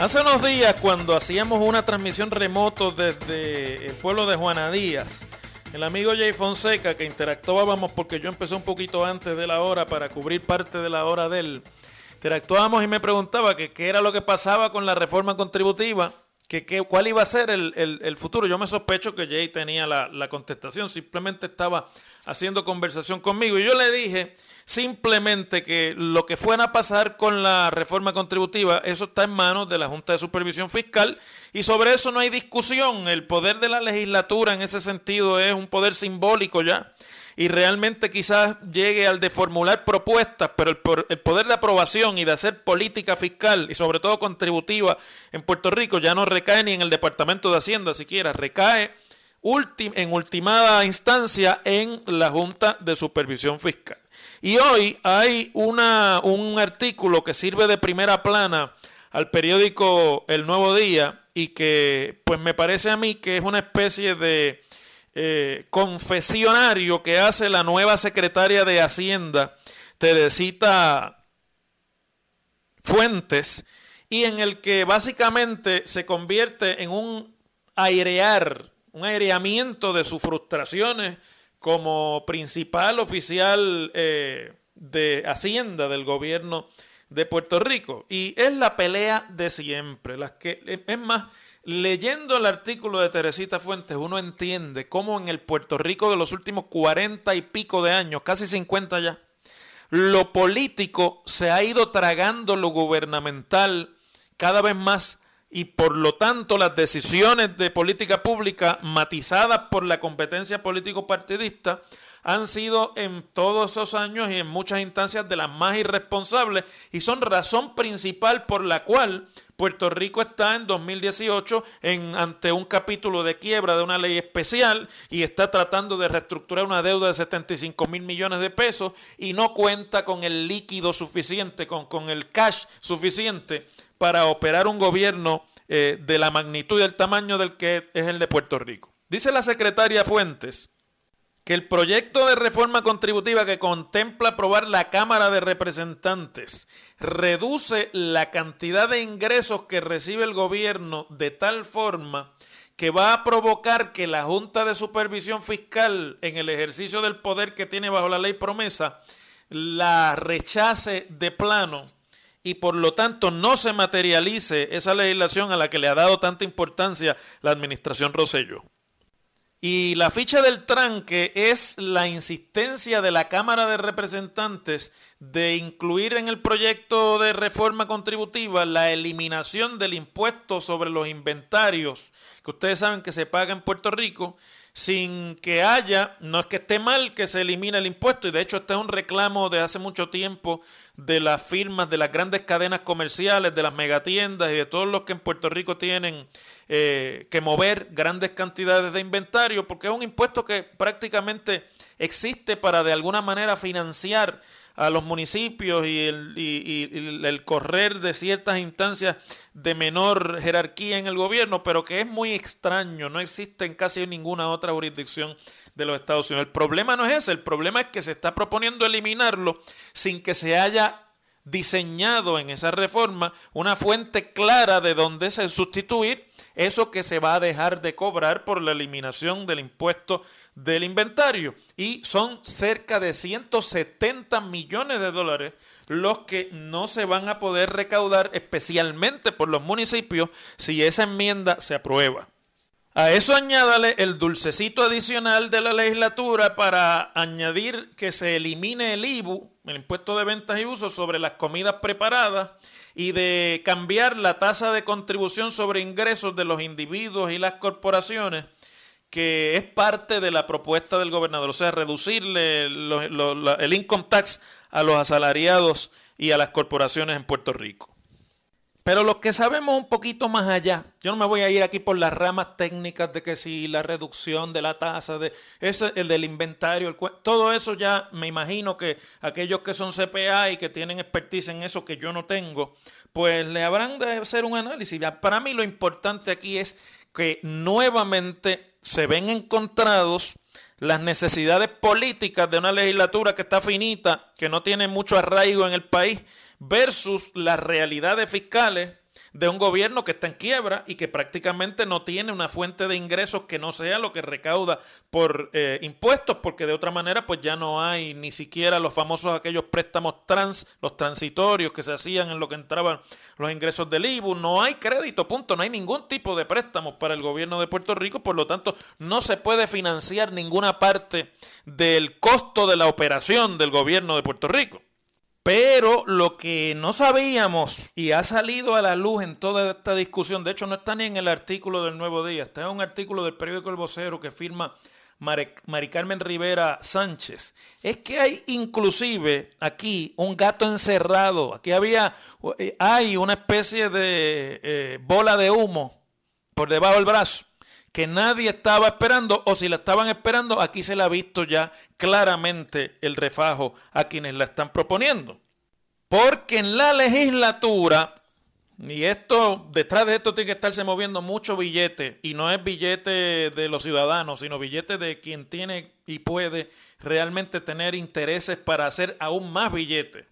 Hace unos días, cuando hacíamos una transmisión remoto desde el pueblo de Juana Díaz, el amigo Jay Fonseca, que interactuábamos porque yo empecé un poquito antes de la hora para cubrir parte de la hora de él, interactuábamos y me preguntaba que qué era lo que pasaba con la reforma contributiva, que, cuál iba a ser el, el- el futuro. Yo me sospecho que Jay tenía la, la contestación, simplemente estaba haciendo conversación conmigo y yo le dije simplemente que lo que fuera a pasar con la reforma contributiva, eso está en manos de la Junta de Supervisión Fiscal y sobre eso no hay discusión. El poder de la legislatura en ese sentido es un poder simbólico ya y realmente quizás llegue al de formular propuestas, pero el, el poder de aprobación y de hacer política fiscal y sobre todo contributiva en Puerto Rico ya no recae ni en el Departamento de Hacienda siquiera, recae ultim- en ultimada instancia en la Junta de Supervisión Fiscal. Y hoy hay una, un artículo que sirve de primera plana al periódico El Nuevo Día y que pues me parece a mí que es una especie de eh, confesionario que hace la nueva secretaria de Hacienda, Teresita Fuentes, y en el que básicamente se convierte en un airear, un aireamiento de sus frustraciones como principal oficial eh, de Hacienda del gobierno de Puerto Rico. Y es la pelea de siempre. Las que, es más, leyendo el artículo de Teresita Fuentes, uno entiende cómo en el Puerto Rico de los últimos cuarenta y pico de años, casi 50 ya, lo político se ha ido tragando lo gubernamental cada vez más y por lo tanto las decisiones de política pública matizadas por la competencia político-partidista han sido en todos esos años y en muchas instancias de las más irresponsables y son razón principal por la cual Puerto Rico está en 2018 en, ante un capítulo de quiebra de una ley especial y está tratando de reestructurar una deuda de 75 mil millones de pesos y no cuenta con el líquido suficiente, con, con el cash suficiente para operar un gobierno eh, de la magnitud y del tamaño del que es el de Puerto Rico. Dice la secretaria Fuentes que el proyecto de reforma contributiva que contempla aprobar la Cámara de Representantes reduce la cantidad de ingresos que recibe el gobierno de tal forma que va a provocar que la Junta de Supervisión Fiscal, en el ejercicio del poder que tiene bajo la ley promesa, la rechace de plano y por lo tanto no se materialice esa legislación a la que le ha dado tanta importancia la administración Rosello. Y la ficha del tranque es la insistencia de la Cámara de Representantes de incluir en el proyecto de reforma contributiva la eliminación del impuesto sobre los inventarios que ustedes saben que se paga en Puerto Rico sin que haya, no es que esté mal que se elimine el impuesto, y de hecho este es un reclamo de hace mucho tiempo de las firmas, de las grandes cadenas comerciales, de las megatiendas y de todos los que en Puerto Rico tienen eh, que mover grandes cantidades de inventario, porque es un impuesto que prácticamente existe para de alguna manera financiar a los municipios y el, el, correr de ciertas instancias de menor jerarquía en el gobierno, pero que es muy extraño, no existe en casi ninguna otra jurisdicción de los Estados Unidos. El problema no es ese, el problema es que se está proponiendo eliminarlo sin que se haya diseñado en esa reforma una fuente clara de donde se sustituir eso que se va a dejar de cobrar por la eliminación del impuesto del inventario. Y son cerca de 170 millones de dólares los que no se van a poder recaudar especialmente por los municipios si esa enmienda se aprueba. A eso añádale el dulcecito adicional de la legislatura para añadir que se elimine el IBU, el impuesto de ventas y uso sobre las comidas preparadas, y de cambiar la tasa de contribución sobre ingresos de los individuos y las corporaciones, que es parte de la propuesta del gobernador, o sea, reducirle el income tax a los asalariados y a las corporaciones en Puerto Rico. Pero los que sabemos un poquito más allá, yo no me voy a ir aquí por las ramas técnicas de que si la reducción de la tasa, de ese, el del inventario, el, todo eso ya me imagino que aquellos que son CPA y que tienen expertise en eso que yo no tengo, pues le habrán de hacer un análisis. Para mí lo importante aquí es que nuevamente se ven encontrados las necesidades políticas de una legislatura que está finita, que no tiene mucho arraigo en el país versus las realidades fiscales de un gobierno que está en quiebra y que prácticamente no tiene una fuente de ingresos que no sea lo que recauda por eh, impuestos, porque de otra manera pues ya no hay ni siquiera los famosos aquellos préstamos trans, los transitorios que se hacían en lo que entraban los ingresos del IBU, no hay crédito, punto, no hay ningún tipo de préstamos para el gobierno de Puerto Rico, por lo tanto no se puede financiar ninguna parte del costo de la operación del gobierno de Puerto Rico. Pero lo que no sabíamos y ha salido a la luz en toda esta discusión, de hecho no está ni en el artículo del Nuevo Día, está en un artículo del periódico El Vocero que firma Mari Carmen Rivera Sánchez, es que hay inclusive aquí un gato encerrado, aquí había, eh, hay una especie de eh, bola de humo por debajo del brazo que nadie estaba esperando o si la estaban esperando, aquí se le ha visto ya claramente el refajo a quienes la están proponiendo. Porque en la legislatura, y esto, detrás de esto tiene que estarse moviendo mucho billete, y no es billete de los ciudadanos, sino billete de quien tiene y puede realmente tener intereses para hacer aún más billetes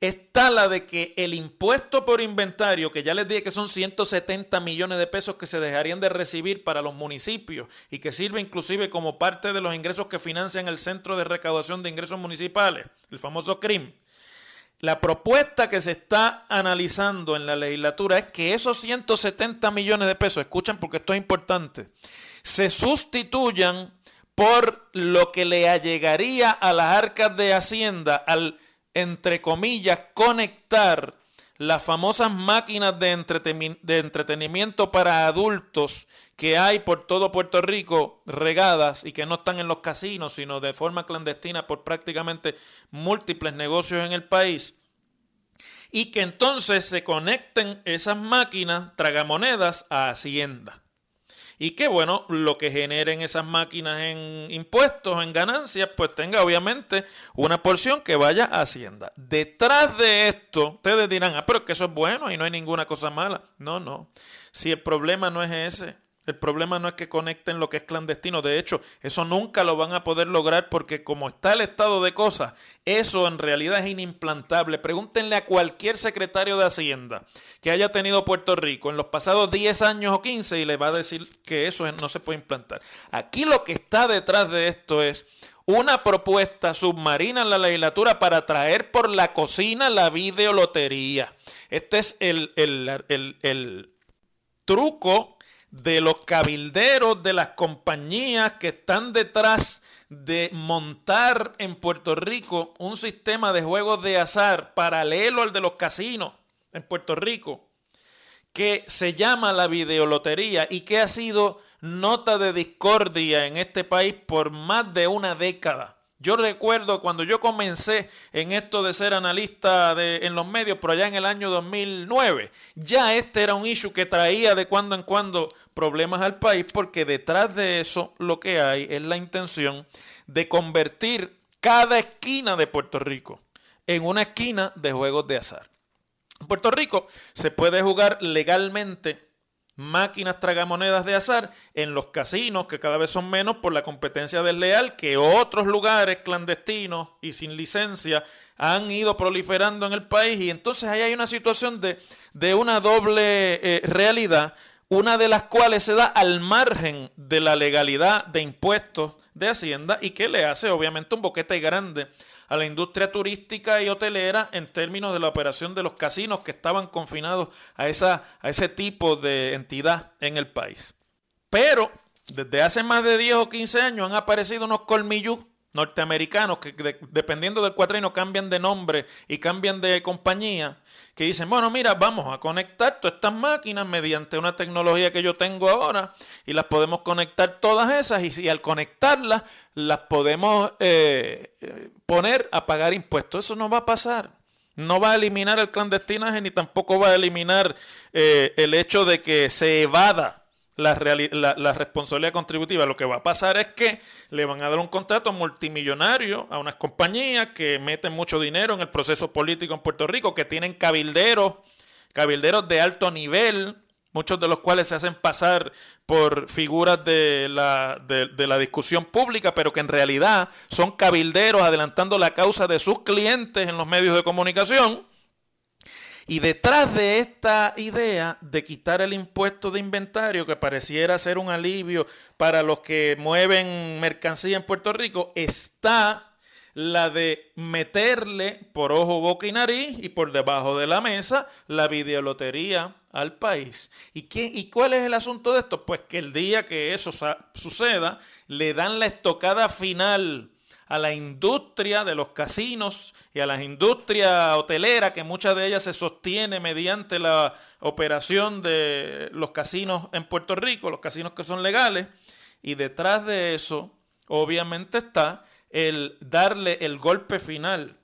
está la de que el impuesto por inventario, que ya les dije que son 170 millones de pesos que se dejarían de recibir para los municipios y que sirve inclusive como parte de los ingresos que financian el Centro de Recaudación de Ingresos Municipales, el famoso CRIM. La propuesta que se está analizando en la legislatura es que esos 170 millones de pesos, escuchen porque esto es importante, se sustituyan por lo que le allegaría a las arcas de Hacienda al entre comillas, conectar las famosas máquinas de, entretenimiento para adultos que hay por todo Puerto Rico regadas y que no están en los casinos, sino de forma clandestina por prácticamente múltiples negocios en el país. Y que entonces se conecten esas máquinas tragamonedas a Hacienda y que bueno, lo que generen esas máquinas en impuestos, en ganancias, pues tenga obviamente una porción que vaya a Hacienda. Detrás de esto, ustedes dirán, ah, pero que eso es bueno y no hay ninguna cosa mala. No, no. Si el problema no es ese, el problema no es que conecten lo que es clandestino. De hecho, eso nunca lo van a poder lograr porque como está el estado de cosas, eso en realidad es inimplantable. Pregúntenle a cualquier secretario de Hacienda que haya tenido Puerto Rico en los pasados 10 años o 15 y le va a decir que eso no se puede implantar. Aquí lo que está detrás de esto es una propuesta submarina en la legislatura para traer por la cocina la videolotería. Este es el, el, el, el truco de los cabilderos, de las compañías que están detrás de montar en Puerto Rico un sistema de juegos de azar paralelo al de los casinos en Puerto Rico, que se llama la videolotería y que ha sido nota de discordia en este país por más de una década. Yo recuerdo cuando yo comencé en esto de ser analista de, en los medios, por allá en el año 2009, ya este era un issue que traía de cuando en cuando problemas al país, porque detrás de eso lo que hay es la intención de convertir cada esquina de Puerto Rico en una esquina de juegos de azar. En Puerto Rico se puede jugar legalmente máquinas tragamonedas de azar en los casinos, que cada vez son menos por la competencia desleal que otros lugares clandestinos y sin licencia han ido proliferando en el país. Y entonces ahí hay una situación de, de una doble eh, realidad, una de las cuales se da al margen de la legalidad de impuestos de Hacienda y que le hace obviamente un boquete grande a la industria turística y hotelera en términos de la operación de los casinos que estaban confinados a, esa, a ese tipo de entidad en el país. Pero desde hace más de 10 o 15 años han aparecido unos colmillos norteamericanos que dependiendo del cuatrino cambian de nombre y cambian de compañía, que dicen, bueno, mira, vamos a conectar todas estas máquinas mediante una tecnología que yo tengo ahora y las podemos conectar todas esas y, al conectarlas las podemos eh, eh, poner a pagar impuestos. Eso no va a pasar. No va a eliminar el clandestinaje ni tampoco va a eliminar eh, el hecho de que se evada la, responsabilidad contributiva. Lo que va a pasar es que le van a dar un contrato multimillonario a unas compañías que meten mucho dinero en el proceso político en Puerto Rico, que tienen cabilderos, cabilderos de alto nivel, muchos de los cuales se hacen pasar por figuras de la, de la discusión pública, pero que en realidad son cabilderos adelantando la causa de sus clientes en los medios de comunicación y detrás de esta idea de quitar el impuesto de inventario, que pareciera ser un alivio para los que mueven mercancía en Puerto Rico, está la de meterle por ojo, boca y nariz y por debajo de la mesa la videolotería al país. ¿Y, quién, ¿Y cuál es el asunto de esto? Pues que el día que eso suceda, le dan la estocada final a la industria de los casinos y a la industria hotelera, que muchas de ellas se sostiene mediante la operación de los casinos en Puerto Rico, los casinos que son legales, y detrás de eso, obviamente está el darle el golpe final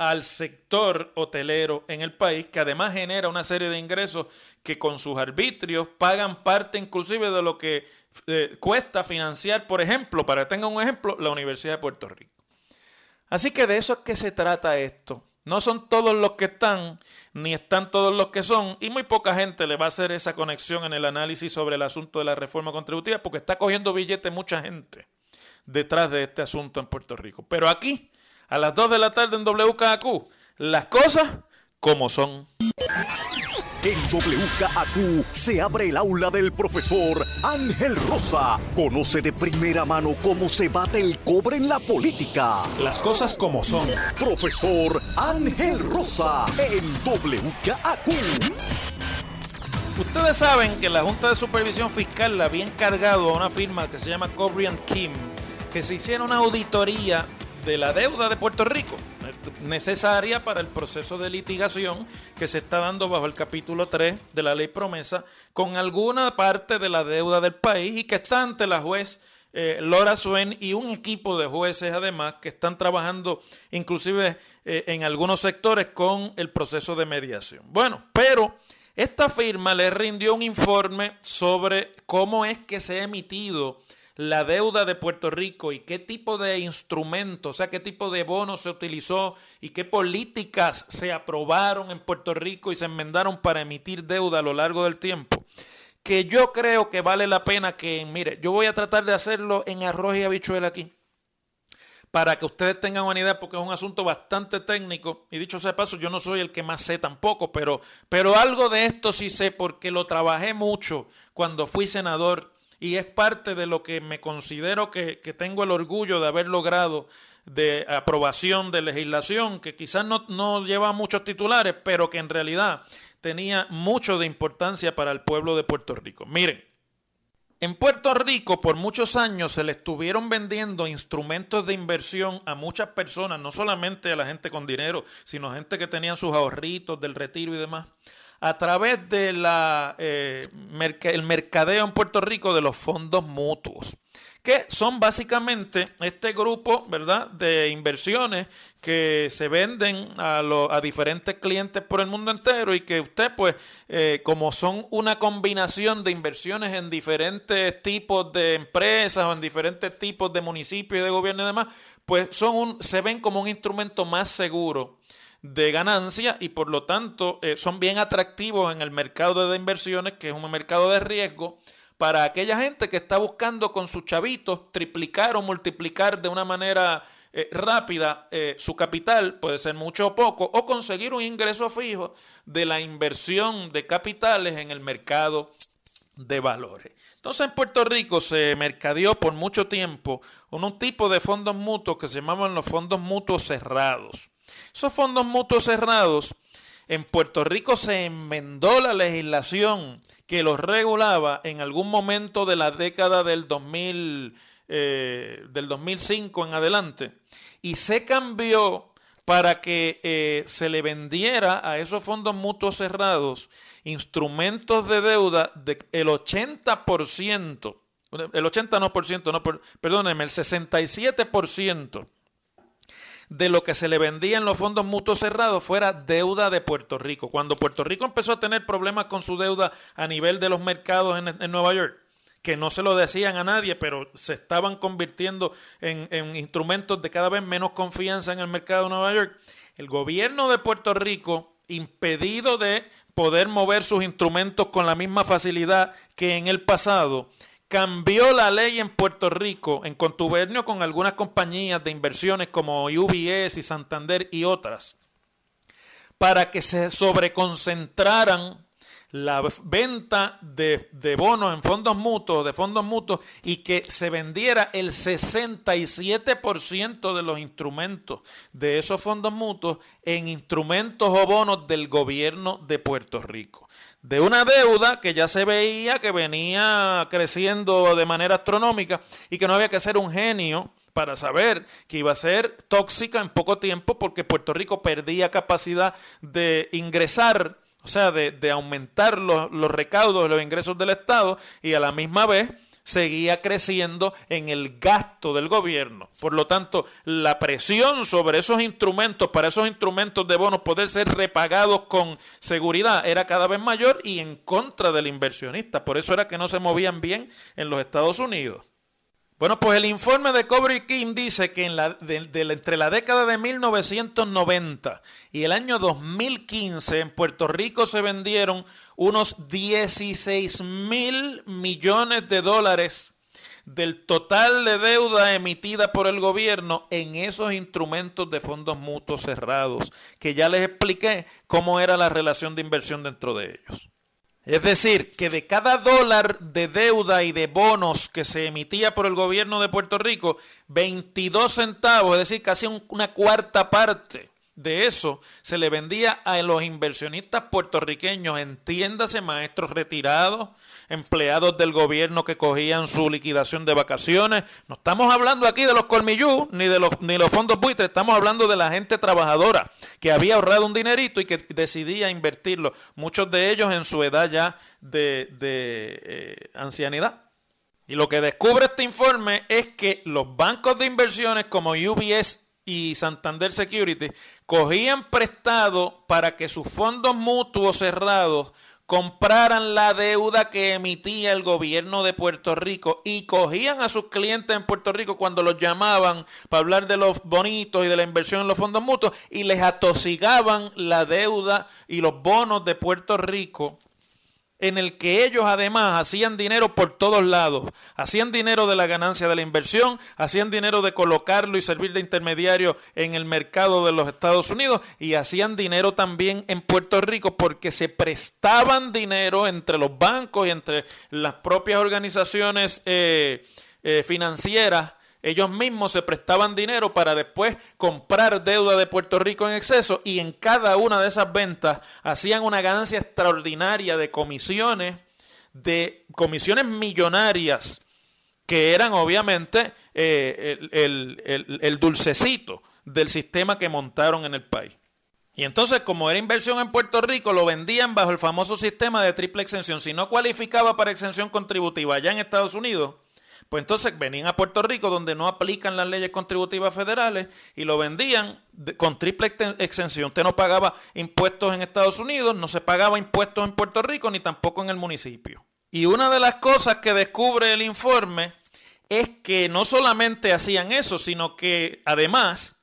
al sector hotelero en el país, que además genera una serie de ingresos que con sus arbitrios pagan parte inclusive de lo que eh, cuesta financiar, por ejemplo, para que tengan un ejemplo, la Universidad de Puerto Rico. Así que de eso es que se trata esto. No son todos los que están, ni están todos los que son, y muy poca gente le va a hacer esa conexión en el análisis sobre el asunto de la reforma contributiva, porque está cogiendo billetes mucha gente detrás de este asunto en Puerto Rico. Pero aquí a las 2 de la tarde en WKAQ. Las cosas como son. En WKAQ se abre el aula del profesor Ángel Rosa. Conoce de primera mano cómo se bate el cobre en la política. Las cosas como son. Profesor Ángel Rosa en WKAQ. Ustedes saben que la Junta de Supervisión Fiscal la había encargado a una firma que se llama Cobrian Kim que se hiciera una auditoría de la deuda de Puerto Rico, necesaria para el proceso de litigación que se está dando bajo el capítulo 3 de la ley promesa, con alguna parte de la deuda del país y que está ante la juez eh, Laura y un equipo de jueces además que están trabajando inclusive eh, en algunos sectores con el proceso de mediación. Bueno, pero esta firma le rindió un informe sobre cómo es que se ha emitido la deuda de Puerto Rico y qué tipo de instrumentos, o sea, qué tipo de bonos se utilizó y qué políticas se aprobaron en Puerto Rico y se enmendaron para emitir deuda a lo largo del tiempo, que yo creo que vale la pena que, mire, yo voy a tratar de hacerlo en arroz y habichuela aquí, para que ustedes tengan una idea, porque es un asunto bastante técnico. Y dicho sea paso, yo no soy el que más sé tampoco, pero, pero algo de esto sí sé, porque lo trabajé mucho cuando fui senador y es parte de lo que me considero que, tengo el orgullo de haber logrado de aprobación de legislación que quizás no, no lleva muchos titulares, pero que en realidad tenía mucho de importancia para el pueblo de Puerto Rico. Miren, en Puerto Rico por muchos años se le estuvieron vendiendo instrumentos de inversión a muchas personas, no solamente a la gente con dinero, sino gente que tenían sus ahorritos del retiro y demás, a través de eh, el mercadeo en Puerto Rico de los fondos mutuos que son básicamente este grupo, ¿verdad?, de inversiones que se venden a, a diferentes clientes por el mundo entero y que usted, pues, eh, como son una combinación de inversiones en diferentes tipos de empresas o en diferentes tipos de municipios y de gobierno y demás, pues son un, se ven como un instrumento más seguro de ganancia y por lo tanto eh, son bien atractivos en el mercado de inversiones, que es un mercado de riesgo para aquella gente que está buscando con sus chavitos triplicar o multiplicar de una manera eh, rápida eh, su capital, puede ser mucho o poco, o conseguir un ingreso fijo de la inversión de capitales en el mercado de valores. Entonces en Puerto Rico se mercadeó por mucho tiempo un tipo de fondos mutuos que se llamaban los fondos mutuos cerrados. Esos fondos mutuos cerrados, en Puerto Rico se enmendó la legislación que los regulaba en algún momento de la década del 2000, eh, del 2005 en adelante, y se cambió para que eh, se le vendiera a esos fondos mutuos cerrados instrumentos de deuda del 80%, el 80 no por ciento, no, perdónenme, el 67% de lo que se le vendía en los fondos mutuos cerrados fuera deuda de Puerto Rico. Cuando Puerto Rico empezó a tener problemas con su deuda a nivel de los mercados en, Nueva York, que no se lo decían a nadie, pero se estaban convirtiendo en, en, instrumentos de cada vez menos confianza en el mercado de Nueva York. El gobierno de Puerto Rico, impedido de poder mover sus instrumentos con la misma facilidad que en el pasado, cambió la ley en Puerto Rico en contubernio con algunas compañías de inversiones como UBS y Santander y otras, para que se sobreconcentraran la venta de, bonos en fondos mutuos, de fondos mutuos, y que se vendiera el 67% de los instrumentos de esos fondos mutuos en instrumentos o bonos del gobierno de Puerto Rico de una deuda que ya se veía que venía creciendo de manera astronómica y que no había que ser un genio para saber que iba a ser tóxica en poco tiempo porque Puerto Rico perdía capacidad de ingresar, o sea, de, de aumentar los, los recaudos, los ingresos del Estado y a la misma vez seguía creciendo en el gasto del gobierno. Por lo tanto, la presión sobre esos instrumentos, para esos instrumentos de bonos poder ser repagados con seguridad, era cada vez mayor y en contra del inversionista. Por eso era que no se movían bien en los Estados Unidos. Bueno, pues el informe de Cobre King dice que en la, entre la década de 1990 y el año 2015 en Puerto Rico se vendieron unos 16 mil millones de dólares del total de deuda emitida por el gobierno en esos instrumentos de fondos mutuos cerrados, que ya les expliqué cómo era la relación de inversión dentro de ellos. Es decir, que de cada dólar de deuda y de bonos que se emitía por el gobierno de Puerto Rico, 22 centavos, es decir, casi una cuarta parte de eso se le vendía a los inversionistas puertorriqueños, entiéndase, maestros retirados, empleados del gobierno que cogían su liquidación de vacaciones. No estamos hablando aquí de los colmillú ni de los, ni los fondos buitres, estamos hablando de la gente trabajadora que había ahorrado un dinerito y que decidía invertirlo, muchos de ellos en su edad ya de, de eh, ancianidad. Y lo que descubre este informe es que los bancos de inversiones como UBS y Santander Security cogían prestado para que sus fondos mutuos cerrados compraran la deuda que emitía el gobierno de Puerto Rico y cogían a sus clientes en Puerto Rico cuando los llamaban para hablar de los bonitos y de la inversión en los fondos mutuos y les atosigaban la deuda y los bonos de Puerto Rico en el que ellos además hacían dinero por todos lados. Hacían dinero de la ganancia de la inversión, hacían dinero de colocarlo y servir de intermediario en el mercado de los Estados Unidos y hacían dinero también en Puerto Rico porque se prestaban dinero entre los bancos y entre las propias organizaciones eh, eh, financieras ellos mismos se prestaban dinero para después comprar deuda de Puerto Rico en exceso y en cada una de esas ventas hacían una ganancia extraordinaria de comisiones, de comisiones millonarias, que eran obviamente eh, el, el dulcecito del sistema que montaron en el país. Y entonces, como era inversión en Puerto Rico, lo vendían bajo el famoso sistema de triple exención. Si no cualificaba para exención contributiva allá en Estados Unidos, pues entonces venían a Puerto Rico donde no aplican las leyes contributivas federales y lo vendían con triple exención. Usted no pagaba impuestos en Estados Unidos, no se pagaba impuestos en Puerto Rico ni tampoco en el municipio. Y una de las cosas que descubre el informe es que no solamente hacían eso, sino que además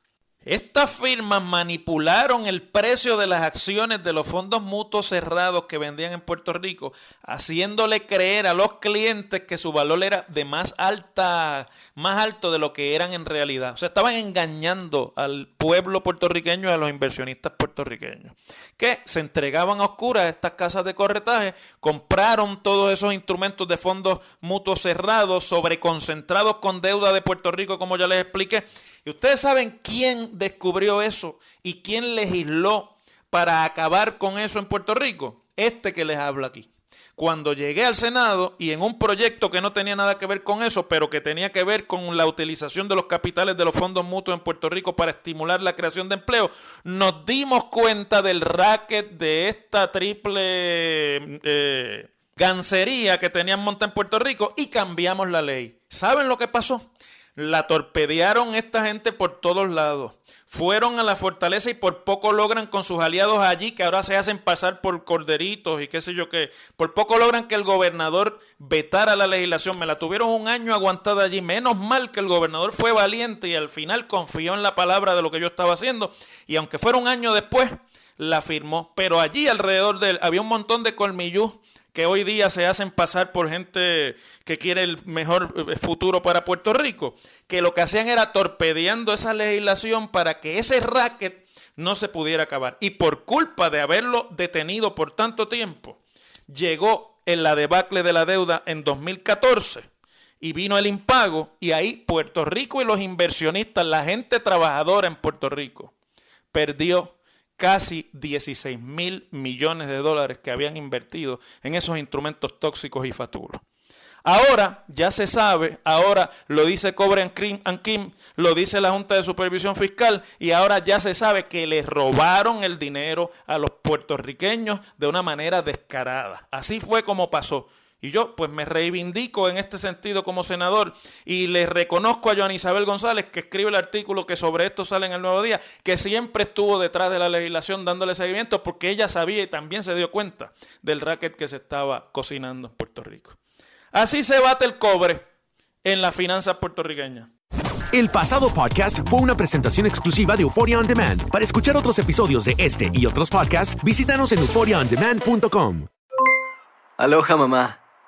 estas firmas manipularon el precio de las acciones de los fondos mutuos cerrados que vendían en Puerto Rico, haciéndole creer a los clientes que su valor era de más alta, más alto de lo que eran en realidad. O sea, estaban engañando al pueblo puertorriqueño y a los inversionistas puertorriqueños, que se entregaban a oscuras a estas casas de corretaje, compraron todos esos instrumentos de fondos mutuos cerrados, sobreconcentrados con deuda de Puerto Rico, como ya les expliqué, y ustedes saben quién descubrió eso y quién legisló para acabar con eso en Puerto Rico. Este que les habla aquí. Cuando llegué al Senado y en un proyecto que no tenía nada que ver con eso, pero que tenía que ver con la utilización de los capitales de los fondos mutuos en Puerto Rico para estimular la creación de empleo, nos dimos cuenta del racket de esta triple eh, gancería que tenían monta en Puerto Rico y cambiamos la ley. ¿Saben lo que pasó? La torpedearon esta gente por todos lados. Fueron a la fortaleza y por poco logran con sus aliados allí, que ahora se hacen pasar por corderitos y qué sé yo qué. Por poco logran que el gobernador vetara la legislación. Me la tuvieron un año aguantada allí. Menos mal que el gobernador fue valiente y al final confió en la palabra de lo que yo estaba haciendo. Y aunque fuera un año después, la firmó. Pero allí alrededor de él había un montón de colmillú que hoy día se hacen pasar por gente que quiere el mejor eh, futuro para Puerto Rico, que lo que hacían era torpedeando esa legislación para que ese racket no se pudiera acabar. Y por culpa de haberlo detenido por tanto tiempo, llegó en la debacle de la deuda en 2014 y vino el impago y ahí Puerto Rico y los inversionistas, la gente trabajadora en Puerto Rico, perdió casi 16 mil millones de dólares que habían invertido en esos instrumentos tóxicos y faturos. Ahora ya se sabe, ahora lo dice Cobre and Kim, lo dice la Junta de Supervisión Fiscal y ahora ya se sabe que le robaron el dinero a los puertorriqueños de una manera descarada. Así fue como pasó. Y yo pues me reivindico en este sentido como senador y le reconozco a Joan Isabel González que escribe el artículo que sobre esto sale en el Nuevo Día, que siempre estuvo detrás de la legislación dándole seguimiento porque ella sabía y también se dio cuenta del racket que se estaba cocinando en Puerto Rico. Así se bate el cobre en las finanzas puertorriqueñas. El pasado podcast fue una presentación exclusiva de Euphoria On Demand. Para escuchar otros episodios de este y otros podcasts, visítanos en euphoriaondemand.com. Aloha mamá.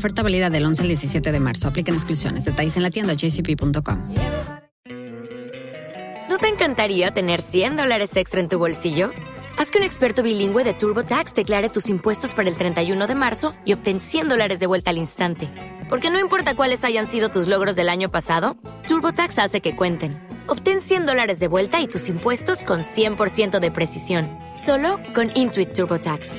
Oferta válida del 11 al 17 de marzo. Aplican exclusiones. Detalles en la tienda jcp.com. ¿No te encantaría tener 100 dólares extra en tu bolsillo? Haz que un experto bilingüe de TurboTax declare tus impuestos para el 31 de marzo y obtén 100 dólares de vuelta al instante. Porque no importa cuáles hayan sido tus logros del año pasado, TurboTax hace que cuenten. Obtén 100 dólares de vuelta y tus impuestos con 100% de precisión. Solo con Intuit TurboTax.